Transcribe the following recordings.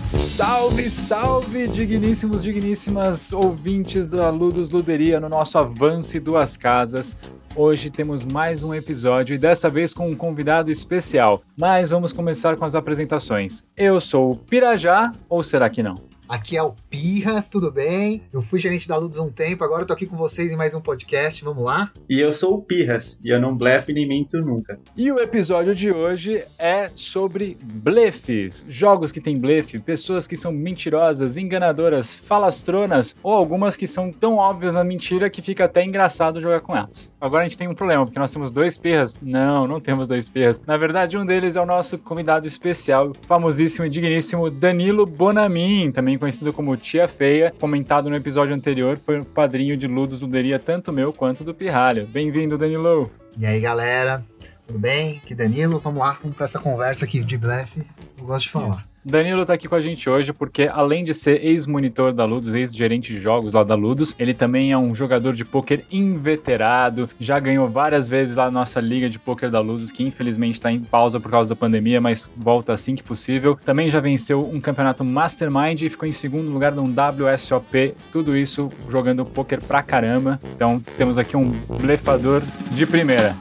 Salve, salve, digníssimos, digníssimas ouvintes da Ludus Luderia no nosso Avance Duas Casas. Hoje temos mais um episódio e dessa vez com um convidado especial. Mas vamos começar com as apresentações. Eu sou o Pirajá, ou será que não? Aqui é o Pirras, tudo bem? Eu fui gerente da Ludus um tempo, agora eu tô aqui com vocês em mais um podcast, vamos lá? E eu sou o Pirras, e eu não blefe nem minto nunca. E o episódio de hoje é sobre blefes. Jogos que têm blefe, pessoas que são mentirosas, enganadoras, falastronas, ou algumas que são tão óbvias na mentira que fica até engraçado jogar com elas. Agora a gente tem um problema, porque nós temos dois Pirras. Não, não temos dois Pirras. Na verdade, um deles é o nosso convidado especial, famosíssimo e digníssimo Danilo Bonamin, também conhecido como Tia Feia, comentado no episódio anterior, foi o padrinho de Ludos Luderia, tanto meu quanto do Pirralho. Bem-vindo, Danilo! E aí, galera, tudo bem? Aqui Danilo, vamos lá, vamos para essa conversa aqui de blefe, eu gosto de falar. Danilo tá aqui com a gente hoje porque, além de ser ex-monitor da Ludus, ex-gerente de jogos lá da Ludus, ele também é um jogador de pôquer inveterado, já ganhou várias vezes lá na nossa liga de pôquer da Ludus, que infelizmente tá em pausa por causa da pandemia, mas volta assim que possível. Também já venceu um campeonato Mastermind e ficou em segundo lugar num WSOP, tudo isso jogando pôquer pra caramba. Então temos aqui um blefador de primeira.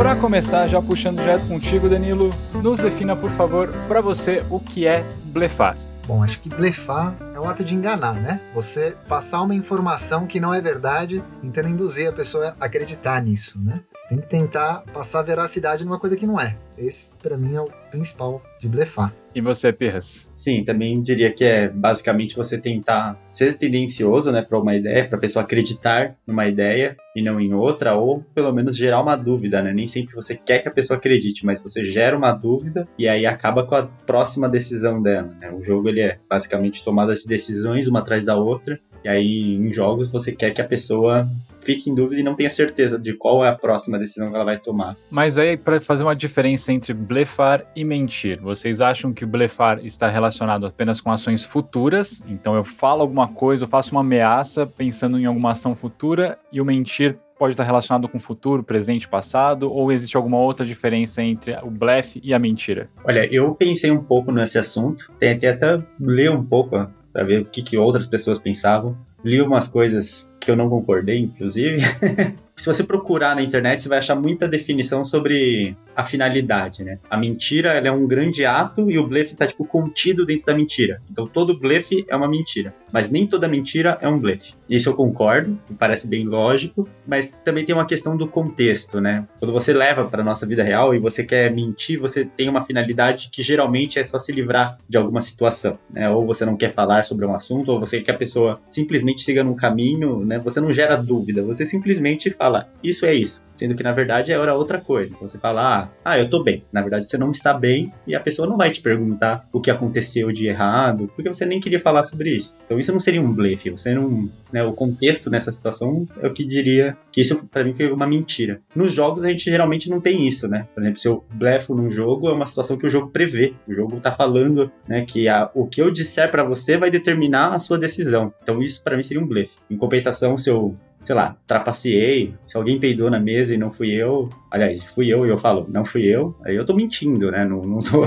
Para começar, já puxando direto contigo, Danilo, nos defina, por favor, para você o que é blefar. Bom, acho que blefar é o ato de enganar, né? Você passar uma informação que não é verdade, tentando induzir a pessoa a acreditar nisso, né? Você tem que tentar passar veracidade numa coisa que não é. Esse, para mim, é o principal de blefar. E você, Pirras? Sim, também diria que é basicamente você tentar ser tendencioso, né, para uma ideia, para a pessoa acreditar numa ideia e não em outra, ou pelo menos gerar uma dúvida, né? Nem sempre você quer que a pessoa acredite, mas você gera uma dúvida e aí acaba com a próxima decisão dela, né? O jogo ele é basicamente tomada de decisões uma atrás da outra e aí, em jogos, você quer que a pessoa fique em dúvida e não tenha certeza de qual é a próxima decisão que ela vai tomar. Mas aí, para fazer uma diferença entre blefar e mentir, vocês acham que o blefar está relacionado apenas com ações futuras? Então, eu falo alguma coisa, eu faço uma ameaça pensando em alguma ação futura, e o mentir pode estar relacionado com o futuro, presente, passado, ou existe alguma outra diferença entre o blefe e a mentira? Olha, eu pensei um pouco nesse assunto, tentei até ler um pouco para ver o que, que outras pessoas pensavam. Li umas coisas que eu não concordei, inclusive. Se você procurar na internet, você vai achar muita definição sobre a finalidade, né? A mentira, é um grande ato e o blefe está tipo contido dentro da mentira. Então todo blefe é uma mentira, mas nem toda mentira é um blefe. Isso eu concordo, parece bem lógico, mas também tem uma questão do contexto, né? Quando você leva para nossa vida real e você quer mentir, você tem uma finalidade que geralmente é só se livrar de alguma situação, né? Ou você não quer falar sobre um assunto, ou você quer que a pessoa simplesmente siga num caminho, né? Você não gera dúvida, você simplesmente fala, isso é isso. Sendo que na verdade era outra coisa. Você fala, ah, ah, eu tô bem. Na verdade você não está bem e a pessoa não vai te perguntar o que aconteceu de errado, porque você nem queria falar sobre isso. Então isso não seria um blefe, você não, né, o contexto nessa situação é o que diria que isso para mim foi uma mentira. Nos jogos a gente geralmente não tem isso, né? Por exemplo, se eu blefo num jogo é uma situação que o jogo prevê. O jogo tá falando, né, que a, o que eu disser para você vai determinar a sua decisão. Então isso para mim seria um blefe. Em compensação, se eu sei lá, trapaceei, se alguém peidou na mesa e não fui eu, aliás, fui eu e eu falo, não fui eu, aí eu tô mentindo, né? Não, não tô.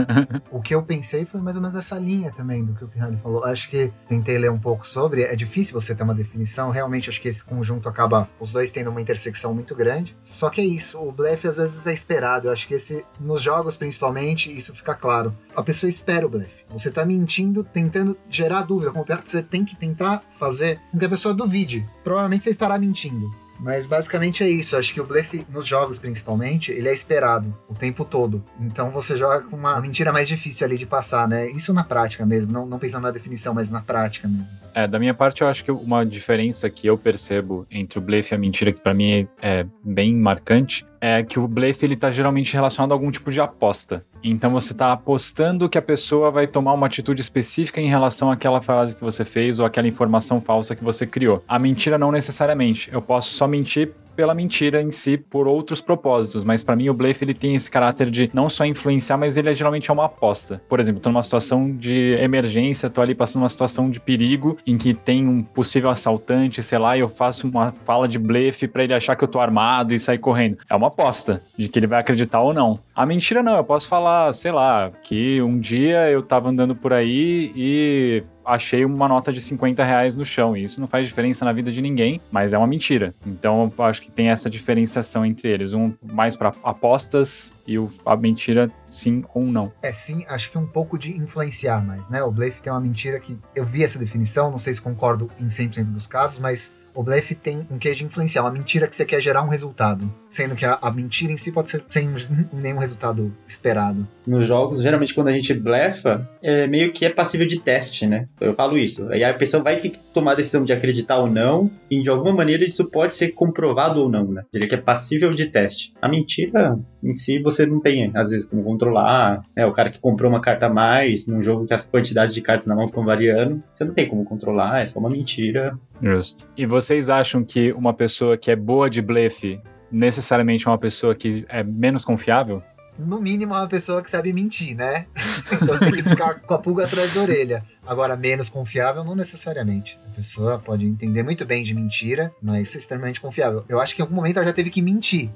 o que eu pensei foi mais ou menos essa linha também do que o Pirrani falou. Acho que tentei ler um pouco sobre, é difícil você ter uma definição, realmente acho que esse conjunto acaba, os dois tendo uma intersecção muito grande. Só que é isso, o blefe às vezes é esperado. Eu acho que esse, nos jogos principalmente, isso fica claro. A pessoa espera o blefe. Você tá mentindo, tentando gerar dúvida. Como você tem que tentar fazer com que a pessoa duvide. Provavelmente você estará mentindo. Mas basicamente é isso. Acho que o blefe, nos jogos principalmente, ele é esperado o tempo todo. Então você joga com uma mentira mais difícil ali de passar, né? Isso na prática mesmo, não, não pensando na definição, mas na prática mesmo. É, da minha parte, eu acho que uma diferença que eu percebo entre o blefe e a mentira, que para mim é, é bem marcante, é que o blefe ele tá geralmente relacionado a algum tipo de aposta. Então você está apostando que a pessoa vai tomar uma atitude específica em relação àquela frase que você fez ou aquela informação falsa que você criou. A mentira não necessariamente. Eu posso só mentir pela mentira em si, por outros propósitos. Mas para mim o blefe ele tem esse caráter de não só influenciar, mas ele é, geralmente é uma aposta. Por exemplo, tô numa situação de emergência, tô ali passando uma situação de perigo em que tem um possível assaltante, sei lá, e eu faço uma fala de blefe para ele achar que eu tô armado e sair correndo. É uma aposta de que ele vai acreditar ou não. A mentira não, eu posso falar, sei lá, que um dia eu tava andando por aí e achei uma nota de 50 reais no chão. E isso não faz diferença na vida de ninguém, mas é uma mentira. Então eu acho que tem essa diferenciação entre eles. Um mais para apostas e a mentira sim ou não. É, sim, acho que um pouco de influenciar mais, né? O Blefe tem uma mentira que eu vi essa definição, não sei se concordo em 100% dos casos, mas o blefe tem um queijo influencial, uma mentira que você quer gerar um resultado, sendo que a, a mentira em si pode ser sem nenhum resultado esperado. Nos jogos, geralmente quando a gente blefa, é meio que é passível de teste, né? Eu falo isso. Aí a pessoa vai ter que tomar a decisão de acreditar ou não, e de alguma maneira isso pode ser comprovado ou não, né? Diria que é passível de teste. A mentira em si você não tem, às vezes, como controlar. É, o cara que comprou uma carta a mais num jogo que as quantidades de cartas na mão ficam variando, você não tem como controlar, é só uma mentira. Justo. E vocês acham que uma pessoa que é boa de blefe necessariamente é uma pessoa que é menos confiável? No mínimo, é uma pessoa que sabe mentir, né? então você tem que ficar com a pulga atrás da orelha. Agora, menos confiável, não necessariamente. A pessoa pode entender muito bem de mentira, mas é extremamente confiável. Eu acho que em algum momento ela já teve que mentir.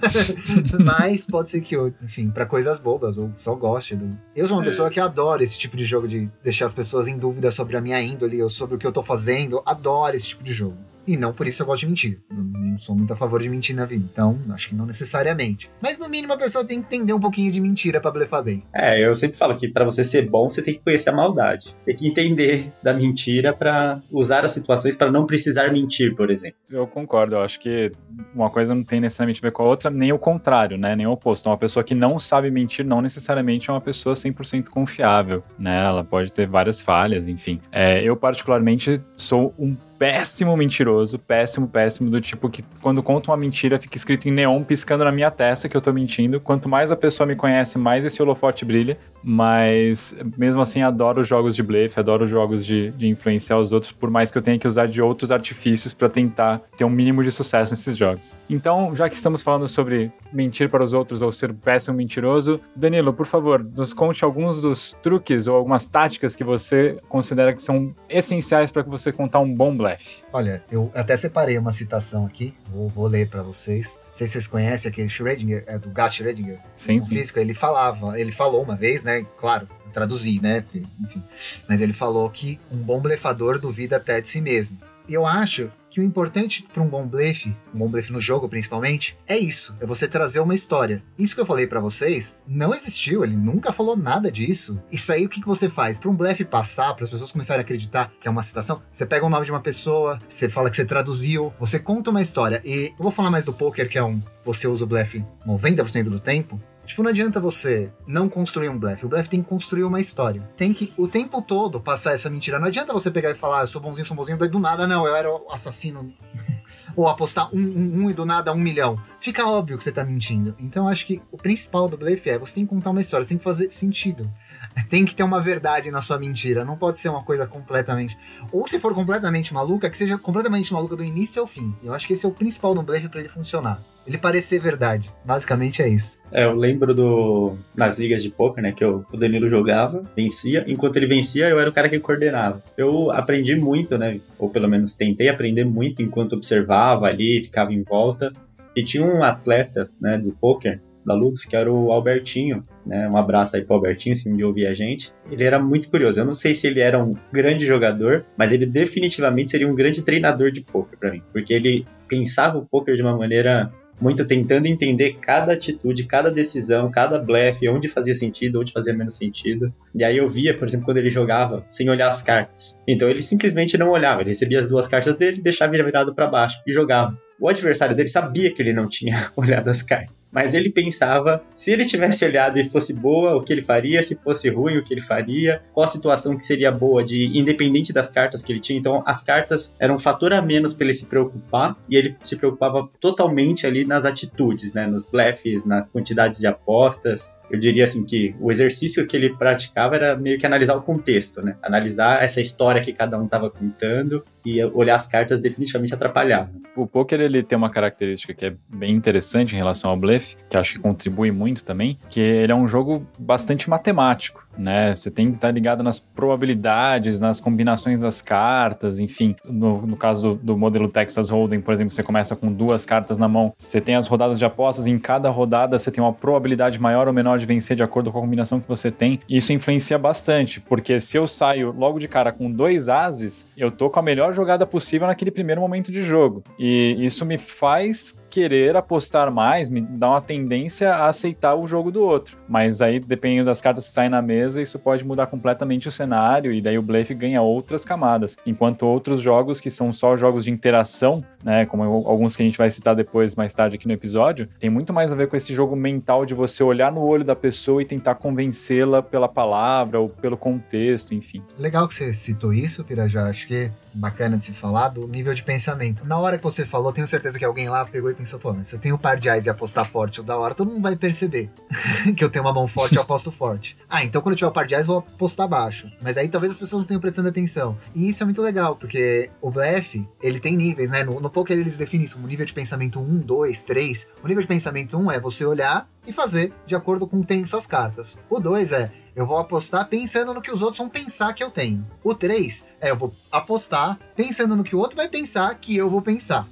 mas pode ser que, enfim, para coisas bobas, ou só goste do. Eu sou uma é. pessoa que adora esse tipo de jogo de deixar as pessoas em dúvida sobre a minha índole ou sobre o que eu tô fazendo. Adoro esse tipo de jogo. E não por isso eu gosto de mentir. não sou muito a favor de mentir na vida. Então, acho que não necessariamente. Mas no mínimo a pessoa tem que entender um pouquinho de mentira para blefar bem. É, eu sempre falo que para você ser bom, você tem que conhecer a maldade. Tem que entender da mentira para usar as situações para não precisar mentir, por exemplo. Eu concordo. Eu acho que uma coisa não tem necessariamente a ver com a outra, nem o contrário, né? Nem o oposto. Uma pessoa que não sabe mentir não necessariamente é uma pessoa 100% confiável, né? Ela pode ter várias falhas, enfim. É, eu, particularmente, sou um péssimo mentiroso, péssimo, péssimo, do tipo que quando conta uma mentira fica escrito em neon piscando na minha testa que eu tô mentindo. Quanto mais a pessoa me conhece, mais esse holofote brilha. Mas mesmo assim, adoro jogos de blefe, adoro jogos de, de influenciar os outros, por mais que eu tenha que usar de outros artifícios para tentar ter um mínimo de sucesso nesses jogos. Então, já que estamos falando sobre mentir para os outros ou ser péssimo mentiroso, Danilo, por favor, nos conte alguns dos truques ou algumas táticas que você considera que são essenciais para que você contar um bom blefe. Olha, eu até separei uma citação aqui, vou, vou ler para vocês. Não sei se vocês conhecem aquele Schrödinger, é do Gas Schrödinger. Sim, sim. Físico, ele falava, ele falou uma vez, né? Claro, traduzir, né? Enfim. Mas ele falou que um bom blefador duvida até de si mesmo eu acho que o importante para um bom blefe, um bom blefe no jogo principalmente, é isso, é você trazer uma história. Isso que eu falei para vocês não existiu, ele nunca falou nada disso. Isso aí o que, que você faz? Para um blefe passar, para as pessoas começarem a acreditar que é uma citação, você pega o nome de uma pessoa, você fala que você traduziu, você conta uma história. E eu vou falar mais do poker, que é um você usa o blefe 90% do tempo. Tipo, não adianta você não construir um blefe. O blefe tem que construir uma história. Tem que, o tempo todo, passar essa mentira. Não adianta você pegar e falar, ah, eu sou bonzinho, sou bonzinho, daí do nada, não, eu era o assassino. Ou apostar um, um, um, e do nada um milhão. Fica óbvio que você tá mentindo. Então, acho que o principal do blefe é você tem que contar uma história, você tem que fazer sentido. Tem que ter uma verdade na sua mentira. Não pode ser uma coisa completamente. Ou se for completamente maluca, que seja completamente maluca do início ao fim. Eu acho que esse é o principal do blefe para ele funcionar ele parecer verdade. Basicamente é isso. É, eu lembro do nas ligas de poker, né, que eu, o Danilo jogava, vencia, enquanto ele vencia, eu era o cara que coordenava. Eu aprendi muito, né, ou pelo menos tentei aprender muito enquanto observava ali, ficava em volta. E tinha um atleta, né, do poker da Lux, que era o Albertinho, né? Um abraço aí pro Albertinho, se um dia ouvir a gente. Ele era muito curioso. Eu não sei se ele era um grande jogador, mas ele definitivamente seria um grande treinador de poker para mim, porque ele pensava o poker de uma maneira muito tentando entender cada atitude, cada decisão, cada blefe, onde fazia sentido, onde fazia menos sentido. E aí eu via, por exemplo, quando ele jogava sem olhar as cartas. Então ele simplesmente não olhava, ele recebia as duas cartas dele, deixava virado para baixo e jogava. O adversário dele sabia que ele não tinha olhado as cartas, mas ele pensava se ele tivesse olhado e fosse boa, o que ele faria, se fosse ruim, o que ele faria, qual a situação que seria boa de independente das cartas que ele tinha. Então, as cartas eram um fator a menos para ele se preocupar e ele se preocupava totalmente ali nas atitudes, né, nos blefs, nas quantidades de apostas. Eu diria assim que o exercício que ele praticava era meio que analisar o contexto, né? Analisar essa história que cada um estava contando e olhar as cartas definitivamente atrapalhava. O poker ele tem uma característica que é bem interessante em relação ao blefe, que acho que contribui muito também, que ele é um jogo bastante matemático, né? Você tem que estar ligado nas probabilidades, nas combinações das cartas, enfim. No, no caso do, do modelo Texas Hold'em, por exemplo, você começa com duas cartas na mão, você tem as rodadas de apostas, e em cada rodada você tem uma probabilidade maior ou menor de vencer de acordo com a combinação que você tem. Isso influencia bastante, porque se eu saio logo de cara com dois ases, eu tô com a melhor jogada possível naquele primeiro momento de jogo. E isso me faz querer apostar mais, me dá uma tendência a aceitar o jogo do outro. Mas aí, dependendo das cartas que saem na mesa, isso pode mudar completamente o cenário e daí o blefe ganha outras camadas. Enquanto outros jogos que são só jogos de interação, né, como alguns que a gente vai citar depois, mais tarde aqui no episódio, tem muito mais a ver com esse jogo mental de você olhar no olho da pessoa e tentar convencê-la pela palavra ou pelo contexto, enfim. Legal que você citou isso, Pirajá. Acho que bacana de se falar do nível de pensamento. Na hora que você falou, tenho certeza que alguém lá pegou e pensou, pô, mas se eu tenho um par de ais e apostar forte ou da hora, todo mundo vai perceber que eu tenho uma mão forte e aposto forte. Ah, então quando eu tiver um par de ais, vou apostar baixo. Mas aí talvez as pessoas não tenham prestando atenção. E isso é muito legal, porque o blefe, ele tem níveis, né? No, no poker eles definem isso, um nível de pensamento 1, 2, 3. O nível de pensamento 1 é você olhar e fazer de acordo com o que tem em suas cartas. O 2 é eu vou apostar pensando no que os outros vão pensar que eu tenho. O 3 é eu vou apostar pensando no que o outro vai pensar que eu vou pensar.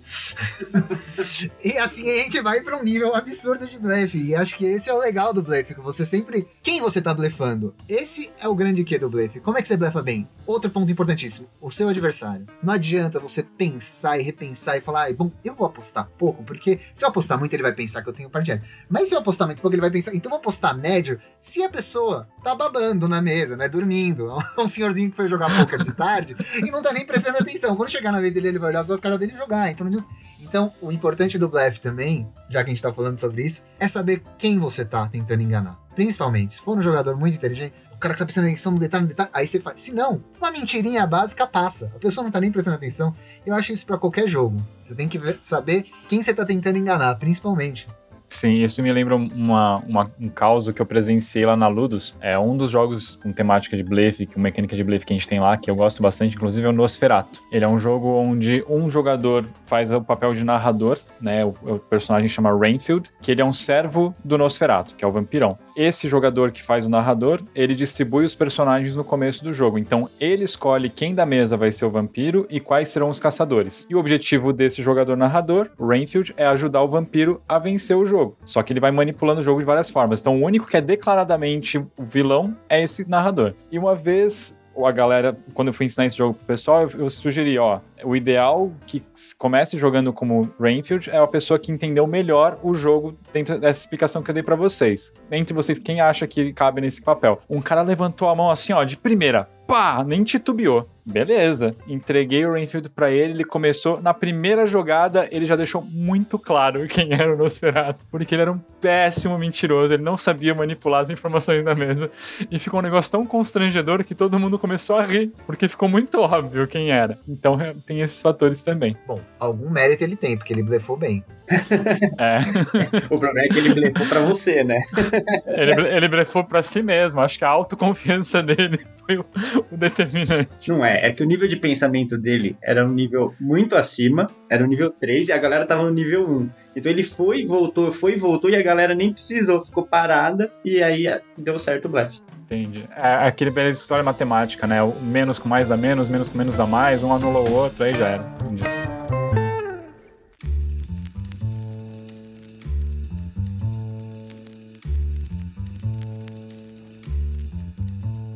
e assim a gente vai para um nível absurdo de blefe. E acho que esse é o legal do blefe, que você sempre. Quem você tá blefando? Esse é o grande que do blefe. Como é que você blefa bem? Outro ponto importantíssimo: o seu adversário. Não adianta você pensar e repensar e falar, ah, bom, eu vou apostar pouco, porque se eu apostar muito, ele vai pensar que eu tenho partido. Mas se eu apostar muito pouco, ele vai pensar, então eu vou apostar médio se a pessoa tá babando na mesa, né? Dormindo. um senhorzinho que foi jogar poker de tarde e não tá nem prestando atenção. Quando chegar na vez dele, ele vai olhar as duas caras dele e jogar. Então, diz... então o importante do blefe também, já que a gente tá falando sobre isso, é saber quem você tá tentando enganar. Principalmente, se for um jogador muito inteligente, o cara que tá prestando atenção no detalhe, no detalhe, aí você faz. Se não, uma mentirinha básica passa. A pessoa não tá nem prestando atenção. Eu acho isso para qualquer jogo. Você tem que ver, saber quem você tá tentando enganar, principalmente. Sim, isso me lembra uma, uma, um caos que eu presenciei lá na Ludus. É um dos jogos com temática de blefe, com mecânica de blefe que a gente tem lá, que eu gosto bastante, inclusive, é o Nosferatu. Ele é um jogo onde um jogador faz o papel de narrador, né? O, o personagem chama Rainfield, que ele é um servo do Nosferatu, que é o vampirão. Esse jogador que faz o narrador, ele distribui os personagens no começo do jogo. Então, ele escolhe quem da mesa vai ser o vampiro e quais serão os caçadores. E o objetivo desse jogador narrador, Rainfield, é ajudar o vampiro a vencer o jogo jogo. Só que ele vai manipulando o jogo de várias formas. Então, o único que é declaradamente o vilão é esse narrador. E uma vez a galera, quando eu fui ensinar esse jogo pro pessoal, eu, sugeri, ó, o ideal que comece jogando como Rainfield é a pessoa que entendeu melhor o jogo dentro dessa explicação que eu dei para vocês. Entre vocês, quem acha que cabe nesse papel? Um cara levantou a mão assim, ó, de primeira, pá, nem titubeou. Beleza, entreguei o Rainfield para ele, ele começou, na primeira jogada, ele já deixou muito claro quem era o Nosferatu, porque ele era um péssimo mentiroso, ele não sabia manipular as informações da mesa, e ficou um negócio tão constrangedor que todo mundo começou a rir, porque ficou muito óbvio quem era. Então tem esses fatores também. Bom, algum mérito ele tem, porque ele blefou bem. É. o problema é que ele blefou pra você, né? ele, ele blefou pra si mesmo, acho que a autoconfiança dele foi o, o determinante. Não é, é, é que o nível de pensamento dele era um nível muito acima, era um nível 3 e a galera tava no nível 1. Então ele foi, voltou, foi e voltou e a galera nem precisou, ficou parada e aí é, deu certo o blefe. Entendi. É aquele beleza história matemática, né? O menos com mais dá menos, menos com menos dá mais, um anula o outro, aí já era. Entendi.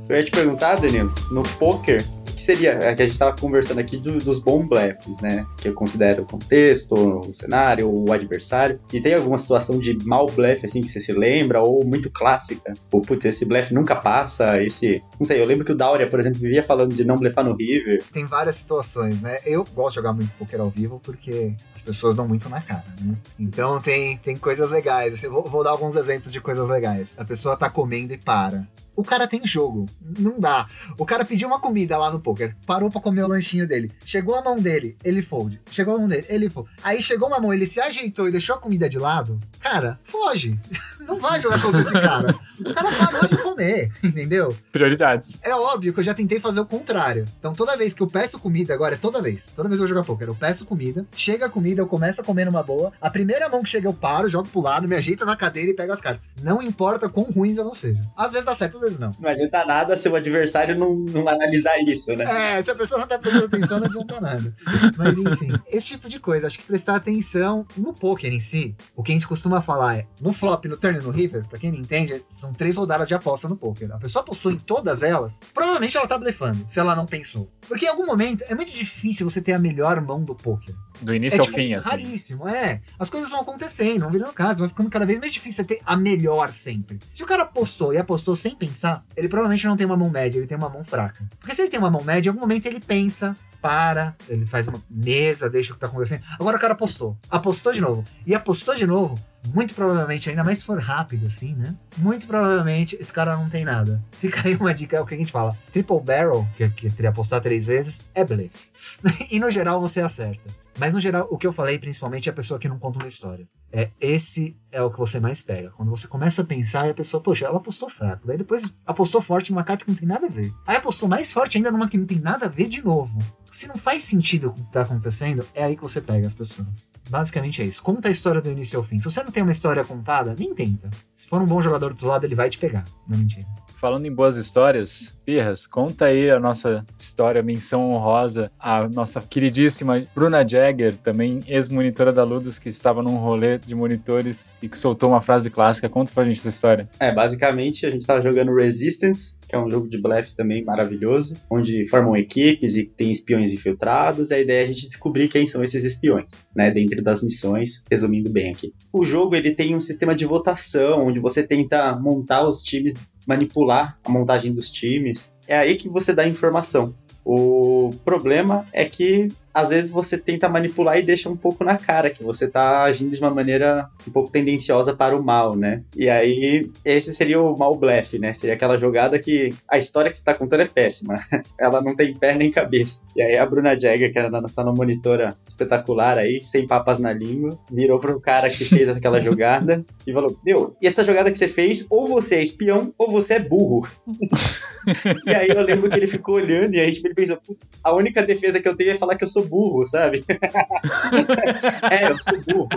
Eu ia te perguntar, Danilo, no poker, seria, é que a gente estava conversando aqui do, dos bons blefs, né? Que eu considero o contexto, o cenário, o adversário. E tem alguma situação de mal blefe, assim, que você se lembra, ou muito clássica? Ou, putz, esse blefe nunca passa, esse... Não sei, eu lembro que o Dauria, por exemplo, vivia falando de não blefar no River. Tem várias situações, né? Eu gosto de jogar muito poker ao vivo porque as pessoas dão muito na cara, né? Então tem, tem coisas legais. Assim, vou, vou dar alguns exemplos de coisas legais. A pessoa tá comendo e para o cara tem jogo. Não dá. O cara pediu uma comida lá no poker, parou pra comer o lanchinho dele. Chegou a mão dele, ele fold. Chegou a mão dele, ele fold. Aí chegou uma mão, ele se ajeitou e deixou a comida de lado. Cara, foge. não vai jogar contra esse cara. O cara parou de comer, entendeu? Prioridades. É óbvio que eu já tentei fazer o contrário. Então toda vez que eu peço comida, agora é toda vez, toda vez que eu vou jogar poker, eu peço comida, chega a comida, eu começo a comer numa boa, a primeira mão que chega eu paro, jogo pro lado, me ajeito na cadeira e pego as cartas. Não importa quão ruins elas sejam. Às vezes dá certo, às vezes não. Não adianta nada se o adversário não, não analisar isso, né? É, se a pessoa não tá prestando atenção, não adianta nada. Mas enfim, esse tipo de coisa, acho que prestar atenção no poker em si, o que a gente costuma falar é, no flop, no turn no river, pra quem não entende, são três rodadas de aposta no poker. A pessoa apostou em todas elas, provavelmente ela tá blefando, se ela não pensou. Porque em algum momento é muito difícil você ter a melhor mão do poker. Do início é ao tipo, fim, assim. raríssimo, é. As coisas vão acontecendo, vão virando cartas, vai ficando cada vez mais difícil você ter a melhor sempre. Se o cara apostou e apostou sem pensar, ele provavelmente não tem uma mão média, ele tem uma mão fraca. Porque se ele tem uma mão média, em algum momento ele pensa, para, ele faz uma mesa, deixa o que tá acontecendo. Agora o cara apostou. Apostou de novo. E apostou de novo. Muito provavelmente, ainda mais se for rápido assim, né? Muito provavelmente esse cara não tem nada. Fica aí uma dica, é o que a gente fala. Triple barrel, que, que teria apostar três vezes, é blefe. e no geral você acerta. Mas no geral, o que eu falei principalmente é a pessoa que não conta uma história. É esse é o que você mais pega. Quando você começa a pensar a pessoa, poxa, ela apostou fraco. Daí depois apostou forte numa carta que não tem nada a ver. Aí apostou mais forte ainda numa que não tem nada a ver de novo. Se não faz sentido o que tá acontecendo, é aí que você pega as pessoas. Basicamente é isso. Conta a história do início ao fim. Se você não tem uma história contada, nem tenta. Se for um bom jogador do outro lado, ele vai te pegar. Não mentira. Falando em boas histórias, Pirras, conta aí a nossa história, menção honrosa, a nossa queridíssima Bruna Jagger, também ex-monitora da Ludus, que estava num rolê de monitores e que soltou uma frase clássica. Conta pra gente essa história. É, basicamente a gente estava jogando Resistance, que é um jogo de blefe também maravilhoso, onde formam equipes e tem espiões infiltrados. A ideia é a gente descobrir quem são esses espiões, né, dentro das missões, resumindo bem aqui. O jogo ele tem um sistema de votação, onde você tenta montar os times, manipular a montagem dos times. É aí que você dá informação. O problema é que às vezes você tenta manipular e deixa um pouco na cara que você tá agindo de uma maneira um pouco tendenciosa para o mal, né? E aí, esse seria o mal blefe, né? Seria aquela jogada que a história que você tá contando é péssima. Ela não tem pé nem cabeça. E aí a Bruna Jagger, que era a nossa monitora espetacular aí, sem papas na língua, virou pro cara que fez aquela jogada e falou: Meu, e essa jogada que você fez, ou você é espião, ou você é burro. e aí eu lembro que ele ficou olhando e aí tipo, ele pensou: Putz, a única defesa que eu tenho é falar que eu sou burro, sabe? é, eu sou burro.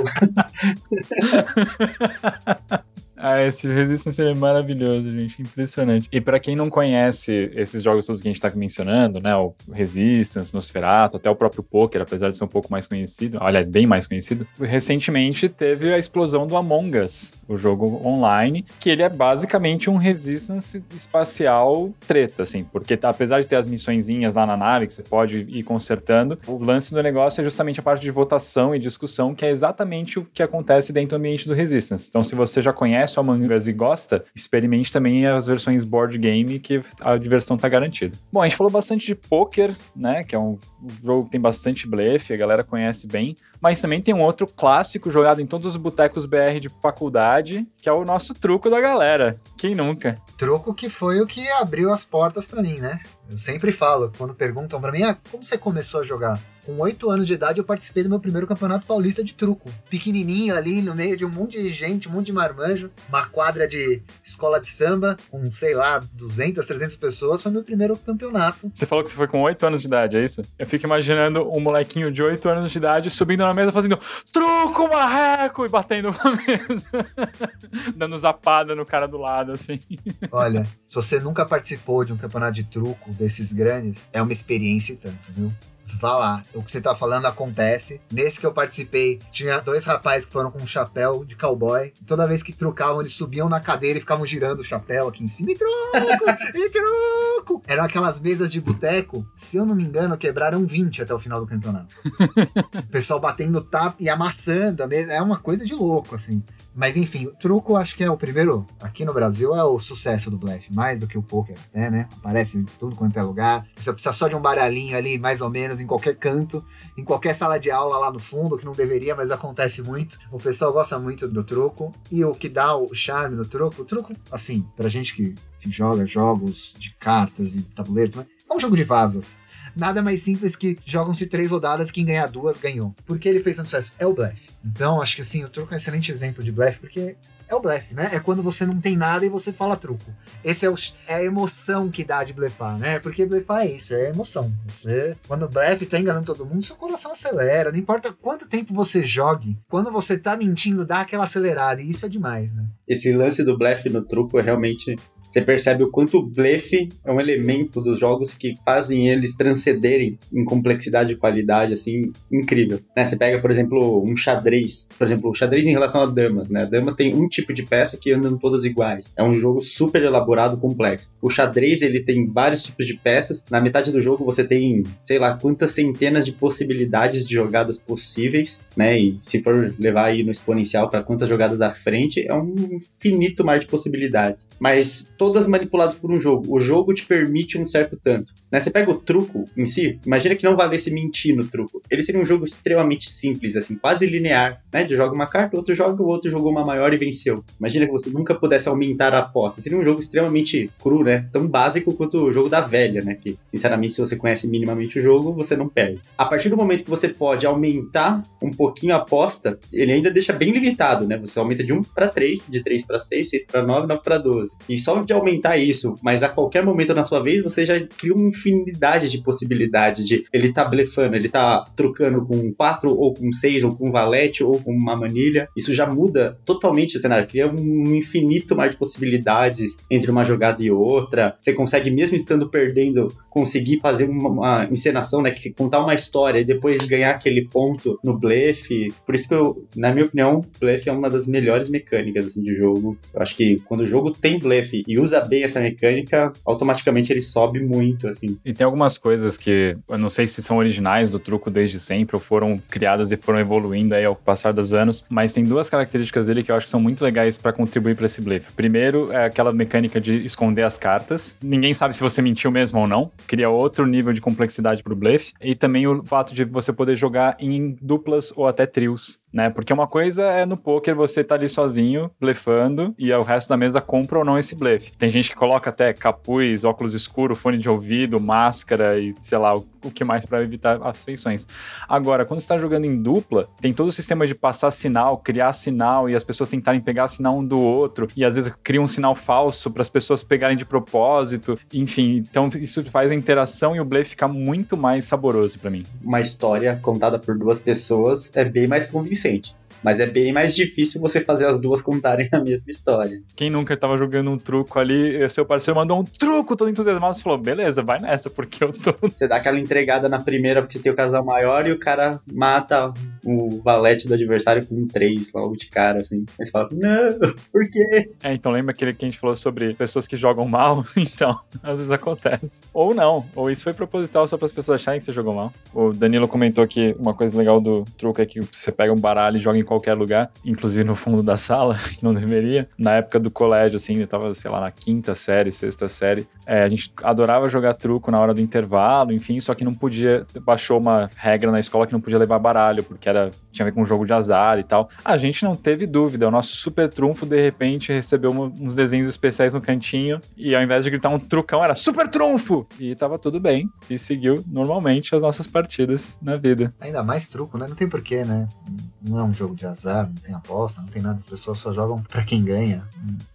Ah, esse Resistance é maravilhoso, gente. Impressionante. E para quem não conhece esses jogos todos que a gente tá mencionando, né? O Resistance, Nosferatu, até o próprio Poker, apesar de ser um pouco mais conhecido, aliás, bem mais conhecido, recentemente teve a explosão do Among Us, o jogo online, que ele é basicamente um Resistance espacial treta, assim, porque apesar de ter as missõezinhas lá na nave que você pode ir consertando, o lance do negócio é justamente a parte de votação e discussão, que é exatamente o que acontece dentro do ambiente do Resistance. Então, se você já conhece o Among Us e gosta, experimente também as versões board game, que a diversão tá garantida. Bom, a gente falou bastante de poker, né, que é um jogo que tem bastante blefe, a galera conhece bem, mas também tem um outro clássico jogado em todos os botecos BR de faculdade, que é o nosso truco da galera. Quem nunca? Truco que foi o que abriu as portas para mim, né? Eu sempre falo, quando perguntam para mim, ah, como você começou a jogar? Com oito anos de idade, eu participei do meu primeiro campeonato paulista de truco. Pequenininho ali, no meio de um monte de gente, um monte de marmanjo, uma quadra de escola de samba, com, sei lá, 200, 300 pessoas, foi meu primeiro campeonato. Você falou que você foi com oito anos de idade, é isso? Eu fico imaginando um molequinho de oito anos de idade subindo na mesa fazendo truco, marreco, e batendo na mesa. Dando zapada no cara do lado, assim. Olha, se você nunca participou de um campeonato de truco desses grandes, é uma experiência e tanto, viu? Vá lá. O que você tá falando acontece. Nesse que eu participei, tinha dois rapazes que foram com um chapéu de cowboy. Toda vez que trucavam, eles subiam na cadeira e ficavam girando o chapéu aqui em cima. E truco! e truco! Eram aquelas mesas de boteco. Se eu não me engano, quebraram 20 até o final do campeonato. o pessoal batendo tapa e amassando. É uma coisa de louco, assim. Mas enfim, o truco acho que é o primeiro, aqui no Brasil, é o sucesso do blefe, mais do que o poker, né, né? Aparece em tudo quanto é lugar. Você precisa só de um baralhinho ali, mais ou menos, em qualquer canto, em qualquer sala de aula lá no fundo, que não deveria, mas acontece muito. O pessoal gosta muito do truco. E o que dá o charme no truco, o truco, assim, pra gente que joga jogos de cartas e tabuleiro, é um jogo de vasas nada mais simples que jogam-se três rodadas, quem ganhar duas ganhou. Por que ele fez tanto sucesso? É o blefe. Então, acho que assim, o truco é um excelente exemplo de blefe, porque é o blefe, né? É quando você não tem nada e você fala truco. Esse é, o, é a emoção que dá de blefar, né? Porque blefar é isso, é emoção. Você, quando blefe tá enganando todo mundo, seu coração acelera. Não importa quanto tempo você jogue, quando você tá mentindo, dá aquela acelerada. E isso é demais, né? Esse lance do blefe no truco é realmente você percebe o quanto o blefe é um elemento dos jogos que fazem eles transcenderem em complexidade e qualidade, assim, incrível. Né? Você pega, por exemplo, um xadrez. Por exemplo, o xadrez em relação a damas, né? Damas tem um tipo de peça que andam todas iguais. É um jogo super elaborado, complexo. O xadrez, ele tem vários tipos de peças. Na metade do jogo você tem, sei lá, quantas centenas de possibilidades de jogadas possíveis, né? E se for levar aí no exponencial para quantas jogadas à frente, é um infinito mar de possibilidades. Mas todas manipuladas por um jogo. O jogo te permite um certo tanto. Né? Você pega o truco em si, imagina que não valesse mentir no truco. Ele seria um jogo extremamente simples, assim, quase linear. Né? De joga uma carta, outro joga, o outro jogou uma maior e venceu. Imagina que você nunca pudesse aumentar a aposta. Seria um jogo extremamente cru, né? Tão básico quanto o jogo da velha, né? Que, sinceramente, se você conhece minimamente o jogo, você não perde. A partir do momento que você pode aumentar um pouquinho a aposta, ele ainda deixa bem limitado, né? Você aumenta de 1 para 3, de 3 para 6, 6 para 9, 9 para 12. E só de aumentar isso, mas a qualquer momento na sua vez você já cria uma infinidade de possibilidades de ele tá blefando, ele tá trocando com 4 ou com 6 ou com valete ou com uma manilha. Isso já muda totalmente o cenário, cria um infinito mar de possibilidades entre uma jogada e outra. Você consegue mesmo estando perdendo, conseguir fazer uma, uma encenação, né, contar uma história e depois ganhar aquele ponto no blefe. Por isso que eu, na minha opinião, blefe é uma das melhores mecânicas assim, de jogo. Eu acho que quando o jogo tem blefe e usa bem essa mecânica, automaticamente ele sobe muito, assim. E tem algumas coisas que eu não sei se são originais do truco desde sempre ou foram criadas e foram evoluindo aí ao passar dos anos, mas tem duas características dele que eu acho que são muito legais para contribuir para esse blefe. Primeiro é aquela mecânica de esconder as cartas. Ninguém sabe se você mentiu mesmo ou não. Cria outro nível de complexidade pro blefe. E também o fato de você poder jogar em duplas ou até trios né? Porque uma coisa é no poker você tá ali sozinho, blefando, e o resto da mesa compra ou não esse blefe. Tem gente que coloca até capuz, óculos escuro, fone de ouvido, máscara e sei lá, o, o que mais para evitar as feições. Agora, quando você tá jogando em dupla, tem todo o sistema de passar sinal, criar sinal e as pessoas tentarem pegar sinal um do outro, e às vezes cria um sinal falso para as pessoas pegarem de propósito, enfim, então isso faz a interação e o blefe ficar muito mais saboroso para mim. Uma história contada por duas pessoas é bem mais convincente convincente. Mas é bem mais difícil você fazer as duas contarem a mesma história. Quem nunca estava jogando um truco ali, seu parceiro mandou um truco todo entusiasmado, você falou, beleza, vai nessa, porque eu tô... Você dá aquela entregada na primeira porque você tem o casal maior e o cara mata o valete do adversário com 3 logo de cara, assim. Aí você fala, não, por quê? É, então lembra aquele que a gente falou sobre pessoas que jogam mal? Então, às vezes acontece. Ou não, ou isso foi proposital só para as pessoas acharem que você jogou mal. O Danilo comentou que uma coisa legal do truco é que você pega um baralho e joga em qualquer lugar, inclusive no fundo da sala, que não deveria. Na época do colégio, assim, eu tava, sei lá, na quinta série, sexta série, é, a gente adorava jogar truco na hora do intervalo, enfim, só que não podia, baixou uma regra na escola que não podia levar baralho, porque era, tinha a ver com um jogo de azar e tal. A gente não teve dúvida, o nosso super trunfo, de repente, recebeu uma, uns desenhos especiais no cantinho, e ao invés de gritar um trucão, era super trunfo! E tava tudo bem, e seguiu normalmente as nossas partidas na vida. Ainda mais truco, né? Não tem porquê, né? Não é um jogo de azar, não tem aposta, não tem nada, as pessoas só jogam para quem ganha.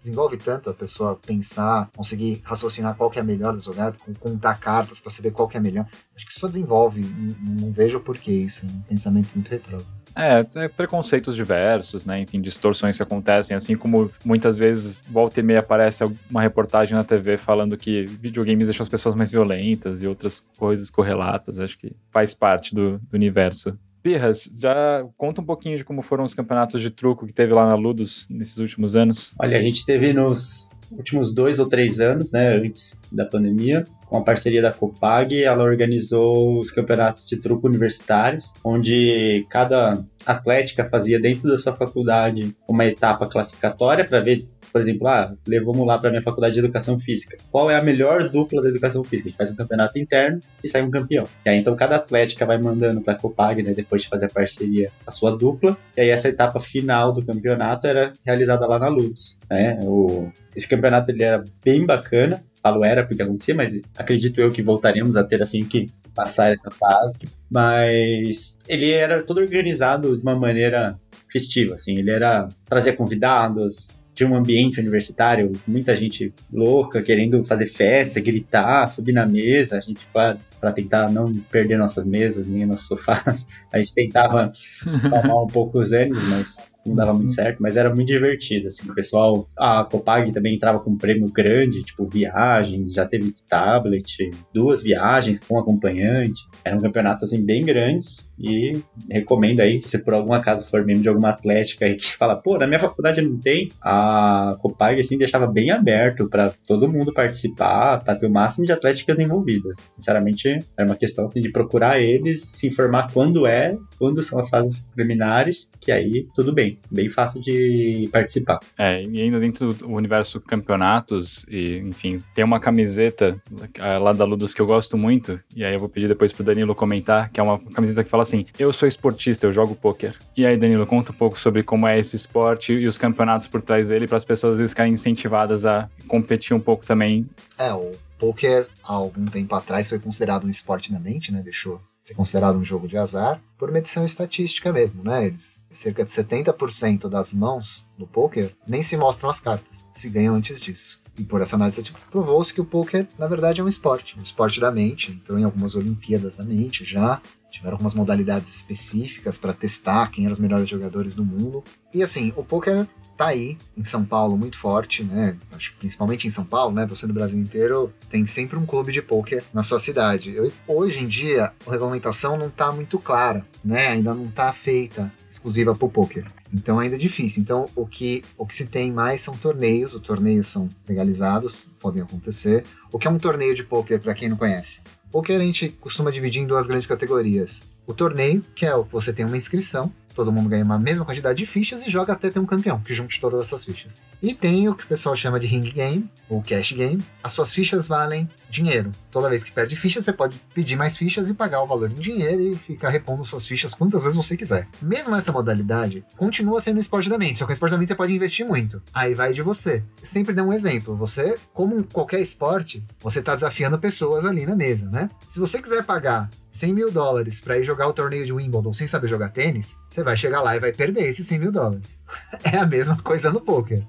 Desenvolve tanto a pessoa pensar, conseguir raciocinar qual que é a melhor das jogadas, contar cartas para saber qual que é a melhor. Acho que só desenvolve, não, não vejo porquê isso, é um pensamento muito retrógrado. É, é, preconceitos diversos, né? Enfim, distorções que acontecem, assim como muitas vezes volta e meia aparece uma reportagem na TV falando que videogames deixam as pessoas mais violentas e outras coisas correlatas. Acho que faz parte do, do universo Pirras, já conta um pouquinho de como foram os campeonatos de truco que teve lá na Ludus nesses últimos anos. Olha, a gente teve nos últimos dois ou três anos, né, antes da pandemia, com a parceria da Copag, ela organizou os campeonatos de truco universitários, onde cada atlética fazia dentro da sua faculdade uma etapa classificatória para ver por exemplo, ah, levamos lá para minha faculdade de educação física. Qual é a melhor dupla da educação física? A gente faz um campeonato interno e sai um campeão. E aí, então, cada atlética vai mandando para a Copag, né, depois de fazer a parceria, a sua dupla. E aí, essa etapa final do campeonato era realizada lá na Lutz. Né? O, esse campeonato ele era bem bacana. Falo era porque acontecia, mas acredito eu que voltaremos a ter assim que passar essa fase. Mas ele era todo organizado de uma maneira festiva, assim. Ele era trazer convidados, tinha um ambiente universitário, muita gente louca, querendo fazer festa, gritar, subir na mesa. A gente, claro, para tentar não perder nossas mesas nem nossos sofás, a gente tentava calmar um pouco os ânimos, mas não dava muito certo, mas era muito divertido, assim, o pessoal, a Copag também entrava com um prêmio grande, tipo viagens, já teve tablet, duas viagens com acompanhante, eram campeonatos, assim, bem grandes, e recomendo aí, se por algum acaso for membro de alguma atlética aí que fala, pô, na minha faculdade não tem, a Copag, assim, deixava bem aberto para todo mundo participar, para ter o máximo de atléticas envolvidas. Sinceramente, é uma questão, assim, de procurar eles, se informar quando é, quando são as fases preliminares, que aí tudo bem, bem fácil de participar. É, e ainda dentro do universo campeonatos, e enfim, tem uma camiseta lá da Ludus que eu gosto muito, e aí eu vou pedir depois pro Danilo comentar, que é uma camiseta que fala assim: Eu sou esportista, eu jogo pôquer. E aí, Danilo, conta um pouco sobre como é esse esporte e os campeonatos por trás dele, para as pessoas ficarem incentivadas a competir um pouco também. É, o poker há algum tempo atrás foi considerado um esporte na mente, né? Deixou ser considerado um jogo de azar por medição estatística mesmo, né? Eles, cerca de 70% das mãos no poker nem se mostram as cartas, se ganham antes disso. E por essa análise provou-se que o poker, na verdade, é um esporte, um esporte da mente. Entrou em algumas Olimpíadas da mente já, tiveram algumas modalidades específicas para testar quem eram os melhores jogadores do mundo. E assim, o poker tá aí em São Paulo muito forte, né? Acho que principalmente em São Paulo, né? Você no Brasil inteiro tem sempre um clube de poker na sua cidade. Eu, hoje em dia, a regulamentação não tá muito clara, né? Ainda não tá feita exclusiva para o poker. Então ainda é difícil. Então o que, o que se tem mais são torneios, os torneios são legalizados, podem acontecer. O que é um torneio de poker para quem não conhece? Poker a gente costuma dividir em duas grandes categorias. O torneio, que é o que você tem uma inscrição, todo mundo ganha uma mesma quantidade de fichas e joga até ter um campeão, que junte todas essas fichas. E tem o que o pessoal chama de ring game, ou cash game. As suas fichas valem dinheiro. Toda vez que perde fichas, você pode pedir mais fichas e pagar o valor em dinheiro e ficar repondo suas fichas quantas vezes você quiser. Mesmo essa modalidade, continua sendo esporte da mente, só que esporte da mente você pode investir muito. Aí vai de você. Sempre dá um exemplo. Você, como qualquer esporte, você está desafiando pessoas ali na mesa, né? Se você quiser pagar 100 mil dólares para ir jogar o torneio de Wimbledon sem saber jogar tênis, você vai chegar lá e vai perder esses 100 mil dólares. é a mesma coisa no poker,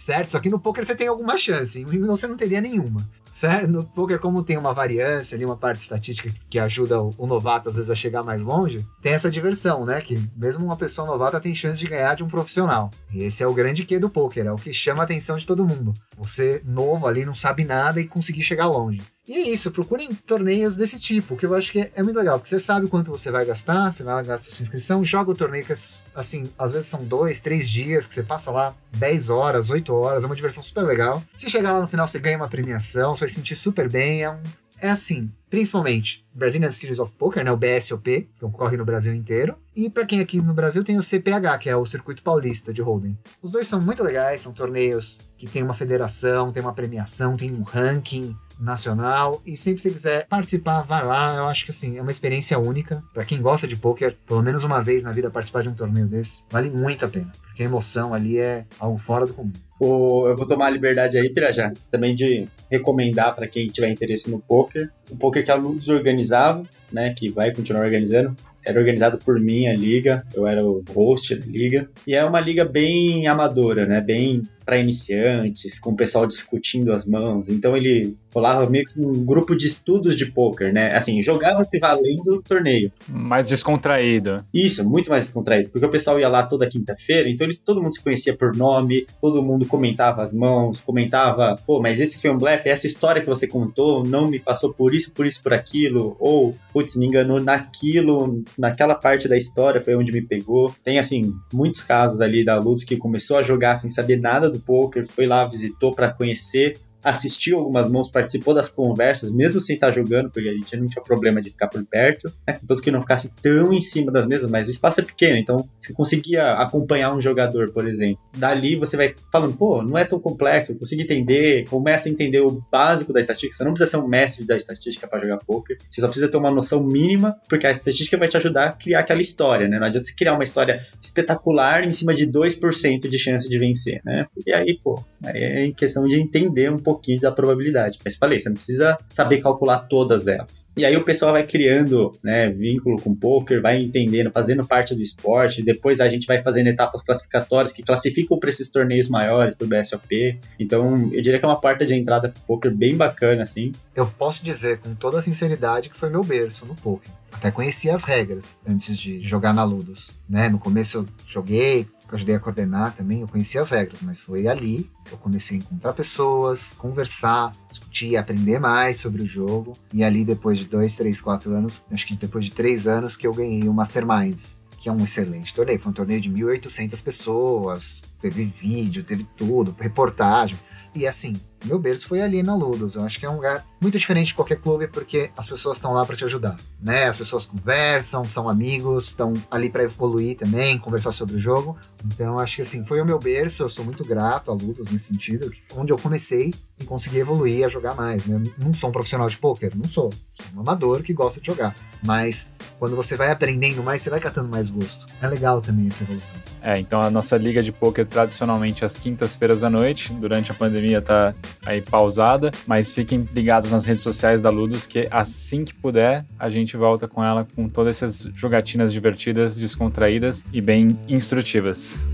certo? Só que no poker você tem alguma chance, em Wimbledon você não teria nenhuma. Certo? No poker, como tem uma variância ali, uma parte estatística que ajuda o, o, novato às vezes a chegar mais longe, tem essa diversão, né? Que mesmo uma pessoa novata tem chance de ganhar de um profissional. E esse é o grande quê do poker, é o que chama a atenção de todo mundo. Você novo ali, não sabe nada e conseguir chegar longe. E é isso, procurem torneios desse tipo, que eu acho que é, é, muito legal, porque você sabe quanto você vai gastar, você vai gastar sua inscrição, joga o torneio que, assim, às vezes são dois, três dias, que você passa lá 10 horas, 8 horas, é uma diversão super legal. Se chegar lá no final, você ganha uma premiação, você vai sentir super bem, é um, é assim, principalmente Brazilian Series of Poker, né, o BSOP, que ocorre no Brasil inteiro, e para quem aqui no Brasil tem o CPH, que é o Circuito Paulista de Hold'em. Os dois são muito legais, são torneios que tem uma federação, tem uma premiação, tem um ranking, nacional. E sempre você quiser participar, vai lá. Eu acho que assim, é uma experiência única. para quem gosta de poker, pelo menos uma vez na vida participar de um torneio desse, vale muito a pena. Porque a emoção ali é algo fora do comum. O, eu vou tomar a liberdade aí, Pirajá, também de recomendar para quem tiver interesse no poker. O poker que a Luz organizava, né, que vai continuar organizando, era organizado por mim a liga, eu era o host da liga. E é uma liga bem amadora, né? Bem para iniciantes, com o pessoal discutindo as mãos. Então ele rolava meio que um grupo de estudos de poker, né? Assim, jogava-se valendo o torneio. Mais descontraído. Isso, muito mais descontraído, porque o pessoal ia lá toda quinta-feira, então eles, todo mundo se conhecia por nome, todo mundo comentava as mãos, comentava, pô, mas esse foi um blefe, essa história que você contou não me passou por isso, por isso, por aquilo, ou, putz, me enganou naquilo, naquela parte da história foi onde me pegou. Tem, assim, muitos casos ali da Lutz que começou a jogar sem saber nada do poker, foi lá, visitou para conhecer assistiu algumas mãos, participou das conversas, mesmo sem estar jogando, porque a gente não tinha problema de ficar por perto, né? Tanto que não ficasse tão em cima das mesas, mas o espaço é pequeno, então você conseguia acompanhar um jogador, por exemplo. Dali você vai falando, pô, não é tão complexo, eu consigo entender, começa a entender o básico da estatística. Você não precisa ser um mestre da estatística para jogar poker, você só precisa ter uma noção mínima, porque a estatística vai te ajudar a criar aquela história, né? Não adianta você criar uma história espetacular em cima de 2% de chance de vencer, né? E aí, pô, aí é questão de entender um pouco pouquinho da probabilidade. Mas falei, você não precisa saber calcular todas elas. E aí o pessoal vai criando né, vínculo com o poker, vai entendendo, fazendo parte do esporte. Depois a gente vai fazendo etapas classificatórias que classificam para esses torneios maiores, para o BSOP. Então eu diria que é uma porta de entrada para o poker bem bacana, assim. Eu posso dizer com toda a sinceridade que foi meu berço no poker. Até conhecia as regras antes de jogar na Ludus. Né? No começo eu joguei, eu ajudei a coordenar também, eu conhecia as regras, mas foi ali que eu comecei a encontrar pessoas, conversar, discutir, aprender mais sobre o jogo. E ali, depois de dois, três, quatro anos, acho que depois de três anos, que eu ganhei o Masterminds, que é um excelente torneio. Foi um torneio de 1.800 pessoas, teve vídeo, teve tudo, reportagem. E assim, meu berço foi ali na Ludus. Eu acho que é um lugar muito diferente de qualquer clube porque as pessoas estão lá para te ajudar, né? As pessoas conversam, são amigos, estão ali para evoluir também, conversar sobre o jogo. Então acho que assim, foi o meu berço, eu sou muito grato a Ludus nesse sentido, onde eu comecei e consegui evoluir a jogar mais, né? Não sou um profissional de poker, não sou. Sou um amador que gosta de jogar. Mas quando você vai aprendendo mais, você vai catando mais gosto. É legal também essa evolução. É, então a nossa liga de poker tradicionalmente às quintas-feiras à noite, durante a pandemia tá aí pausada, mas fiquem ligados nas redes sociais da Ludus que assim que puder, a gente volta com ela com todas essas jogatinas divertidas, descontraídas e bem instrutivas.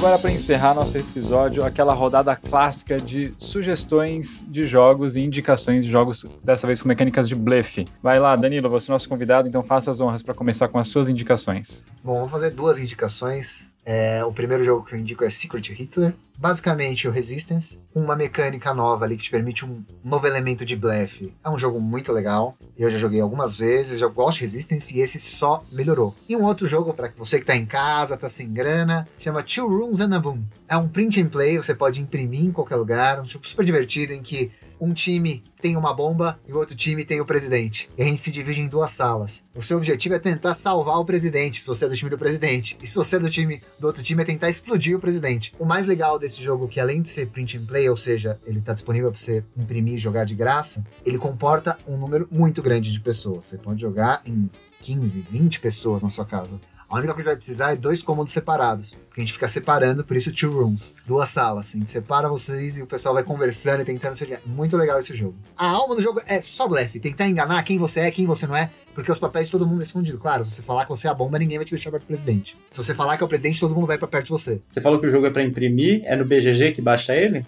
Agora, para encerrar nosso episódio, aquela rodada clássica de sugestões de jogos e indicações de jogos, dessa vez com mecânicas de blefe. Vai lá, Danilo, você é nosso convidado, então faça as honras para começar com as suas indicações. Bom, vou fazer duas indicações. É, o primeiro jogo que eu indico é Secret Hitler. Basicamente, o Resistance, uma mecânica nova ali que te permite um novo elemento de blefe. É um jogo muito legal. Eu já joguei algumas vezes, já gosto de Resistance e esse só melhorou. E um outro jogo para você que tá em casa, tá sem grana, chama Two Rooms and a Boom. É um print and play, você pode imprimir em qualquer lugar, um jogo super divertido em que um time tem uma bomba e o outro time tem o presidente. E a gente se divide em duas salas. O seu objetivo é tentar salvar o presidente, se você é do time do presidente. E se você é do time do outro time, é tentar explodir o presidente. O mais legal desse jogo, que além de ser print and play, ou seja, ele está disponível para você imprimir e jogar de graça, ele comporta um número muito grande de pessoas. Você pode jogar em 15, 20 pessoas na sua casa. A única coisa que vai precisar é dois cômodos separados. Porque a gente fica separando, por isso two rooms. Duas salas. A gente separa vocês e o pessoal vai conversando e tentando ser. Muito legal esse jogo. A alma do jogo é só blefe. Tentar enganar quem você é, quem você não é. Porque os papéis de todo mundo é escondido. Claro, se você falar que você é a bomba, ninguém vai te deixar perto do presidente. Se você falar que é o presidente, todo mundo vai pra perto de você. Você falou que o jogo é para imprimir. É no BGG que baixa ele?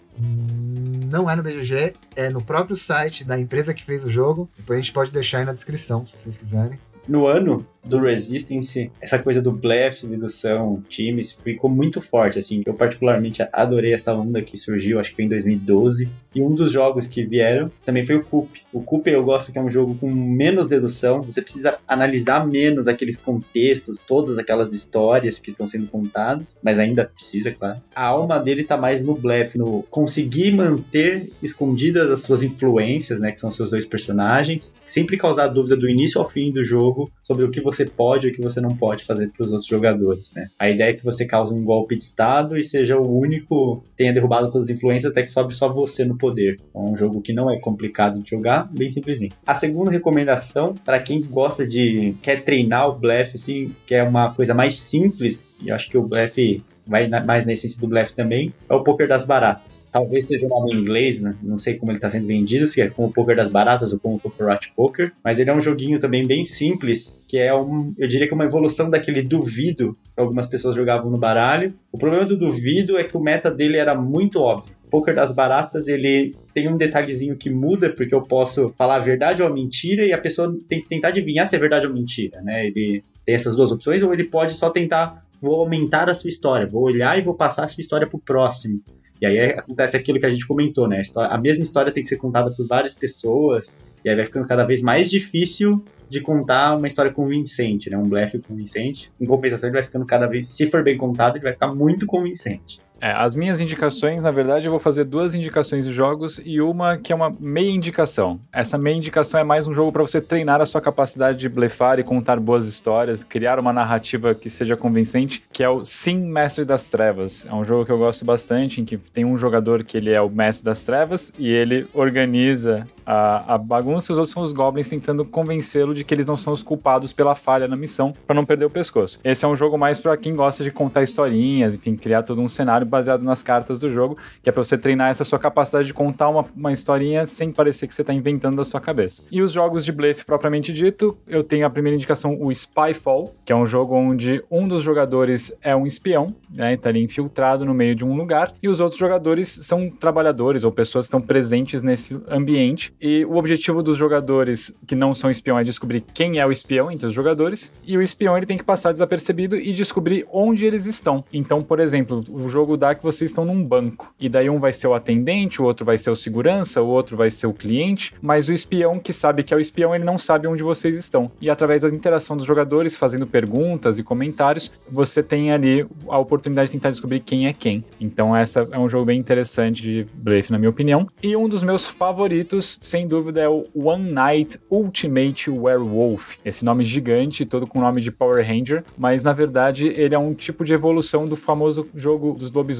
Não é no BGG, é no próprio site da empresa que fez o jogo. Depois a gente pode deixar aí na descrição, se vocês quiserem no ano do Resistance, essa coisa do blefe, dedução, times, ficou muito forte, assim. Eu particularmente adorei essa onda que surgiu, acho que foi em 2012. E um dos jogos que vieram também foi o Coop. O Coop eu gosto que é um jogo com menos dedução, você precisa analisar menos aqueles contextos, todas aquelas histórias que estão sendo contadas, mas ainda precisa, claro. A alma dele tá mais no blefe, no conseguir manter escondidas as suas influências, né, que são seus dois personagens, sempre causar dúvida do início ao fim do jogo sobre o que você pode e o que você não pode fazer para os outros jogadores, né? A ideia é que você cause um golpe de estado e seja o único, tenha derrubado todas as influências até que sobe só você no poder. É um jogo que não é complicado de jogar, bem simplesinho. A segunda recomendação, para quem gosta de, quer treinar o blefe, assim, que é uma coisa mais simples, e eu acho que o blefe vai mais na essência do blefe também, é o poker das baratas. Talvez seja o nome em inglês, né? Não sei como ele está sendo vendido, se é como o poker das baratas ou como o Cockroach Poker, mas ele é um joguinho também bem simples, que é um, eu diria que uma evolução daquele duvido que algumas pessoas jogavam no baralho. O problema do duvido é que o meta dele era muito óbvio poker das baratas, ele tem um detalhezinho que muda, porque eu posso falar a verdade ou a mentira, e a pessoa tem que tentar adivinhar se é verdade ou mentira, né? Ele tem essas duas opções, ou ele pode só tentar vou aumentar a sua história, vou olhar e vou passar a sua história para o próximo. E aí acontece aquilo que a gente comentou, né? A, história, a, mesma história tem que ser contada por várias pessoas, e aí vai ficando cada vez mais difícil de contar uma história convincente, né? Um blefe convincente. Em compensação, ele vai ficando cada vez, se for bem contado, ele vai ficar muito convincente. É, as minhas indicações, na verdade, eu vou fazer duas indicações de jogos e uma que é uma meia indicação. Essa meia indicação é mais um jogo para você treinar a sua capacidade de blefar e contar boas histórias, criar uma narrativa que seja convincente, que é o Sim Mestre das Trevas. É um jogo que eu gosto bastante, em que tem um jogador que ele é o Mestre das Trevas e ele organiza a, a bagunça e os outros são os goblins tentando convencê-lo de que eles não são os culpados pela falha na missão para não perder o pescoço. Esse é um jogo mais para quem gosta de contar historinhas, enfim, criar todo um cenário baseado nas cartas do jogo, que é para você treinar essa sua capacidade de contar uma, uma historinha sem parecer que você está inventando da sua cabeça. E os jogos de blefe propriamente dito, eu tenho a primeira indicação, o Spyfall, que é um jogo onde um dos jogadores é um espião, né, tá ali infiltrado no meio de um lugar, e os outros jogadores são trabalhadores ou pessoas que estão presentes nesse ambiente e o objetivo dos jogadores que não são espião é descobrir quem é o espião entre os jogadores. E o espião ele tem que passar desapercebido e descobrir onde eles estão. Então, por exemplo, o jogo que vocês estão num banco. E daí um vai ser o atendente, o outro vai ser o segurança, o outro vai ser o cliente. Mas o espião que sabe que é o espião, ele não sabe onde vocês estão. E através da interação dos jogadores, fazendo perguntas e comentários, você tem ali a oportunidade de tentar descobrir quem é quem. Então, essa é um jogo bem interessante de blefe, na minha opinião. E um dos meus favoritos sem dúvida, é o One Night Ultimate Werewolf. Esse nome gigante, todo com nome de Power Ranger, mas na verdade ele é um tipo de evolução do famoso jogo dos lobisomens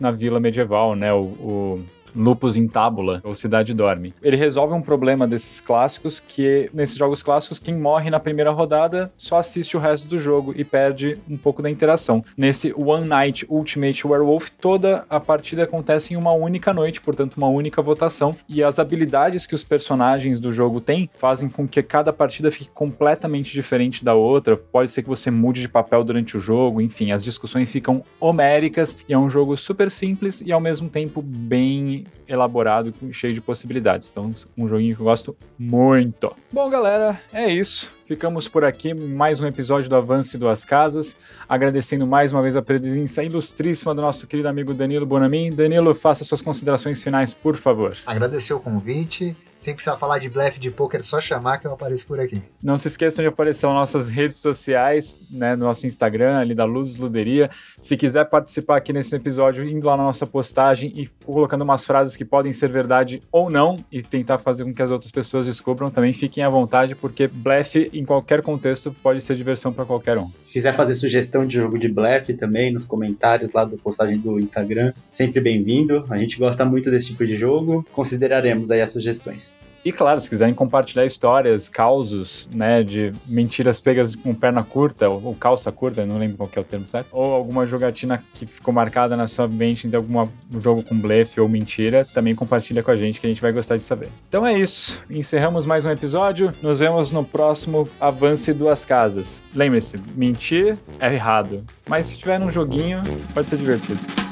na vila medieval, né? o, o Lupus in Tábula, ou Cidade Dorme. Ele resolve um problema desses clássicos, que nesses jogos clássicos, quem morre na primeira rodada só assiste o resto do jogo e perde um pouco da interação. Nesse One Night Ultimate Werewolf, toda a partida acontece em uma única noite, portanto, uma única votação, e as habilidades que os personagens do jogo têm fazem com que cada partida fique completamente diferente da outra. Pode ser que você mude de papel durante o jogo, enfim, as discussões ficam homéricas e é um jogo super simples e ao mesmo tempo bem elaborado, cheio de possibilidades. Então, um joguinho que eu gosto muito. Bom, galera, é isso. Ficamos por aqui, mais um episódio do Avance Duas Casas, agradecendo mais uma vez a presença ilustríssima do nosso querido amigo Danilo Bonamin. Danilo, faça suas considerações finais, por favor. Agradecer o convite, sem precisar falar de blefe de poker, só chamar que eu apareço por aqui. Não se esqueçam de aparecer nas nossas redes sociais, né, no nosso Instagram, ali da Luz Luderia. Se quiser participar aqui nesse episódio, indo lá na nossa postagem e colocando umas frases que podem ser verdade ou não e tentar fazer com que as outras pessoas descubram, também fiquem à vontade, porque blefe em qualquer contexto pode ser diversão para qualquer um. Se quiser fazer sugestão de jogo de blefe também nos comentários lá da postagem do Instagram, sempre bem-vindo. A gente gosta muito desse tipo de jogo, consideraremos aí as sugestões. E claro, se quiserem compartilhar histórias, causos, né, de mentiras pegas com perna curta, ou, calça curta, não lembro qual é o termo certo, ou alguma jogatina que ficou marcada na sua mente de algum jogo com blefe ou mentira, também compartilha com a gente que a gente vai gostar de saber. Então é isso, encerramos mais um episódio, nos vemos no próximo Avance Duas Casas. Lembre-se, mentir é errado, mas se tiver num joguinho, pode ser divertido.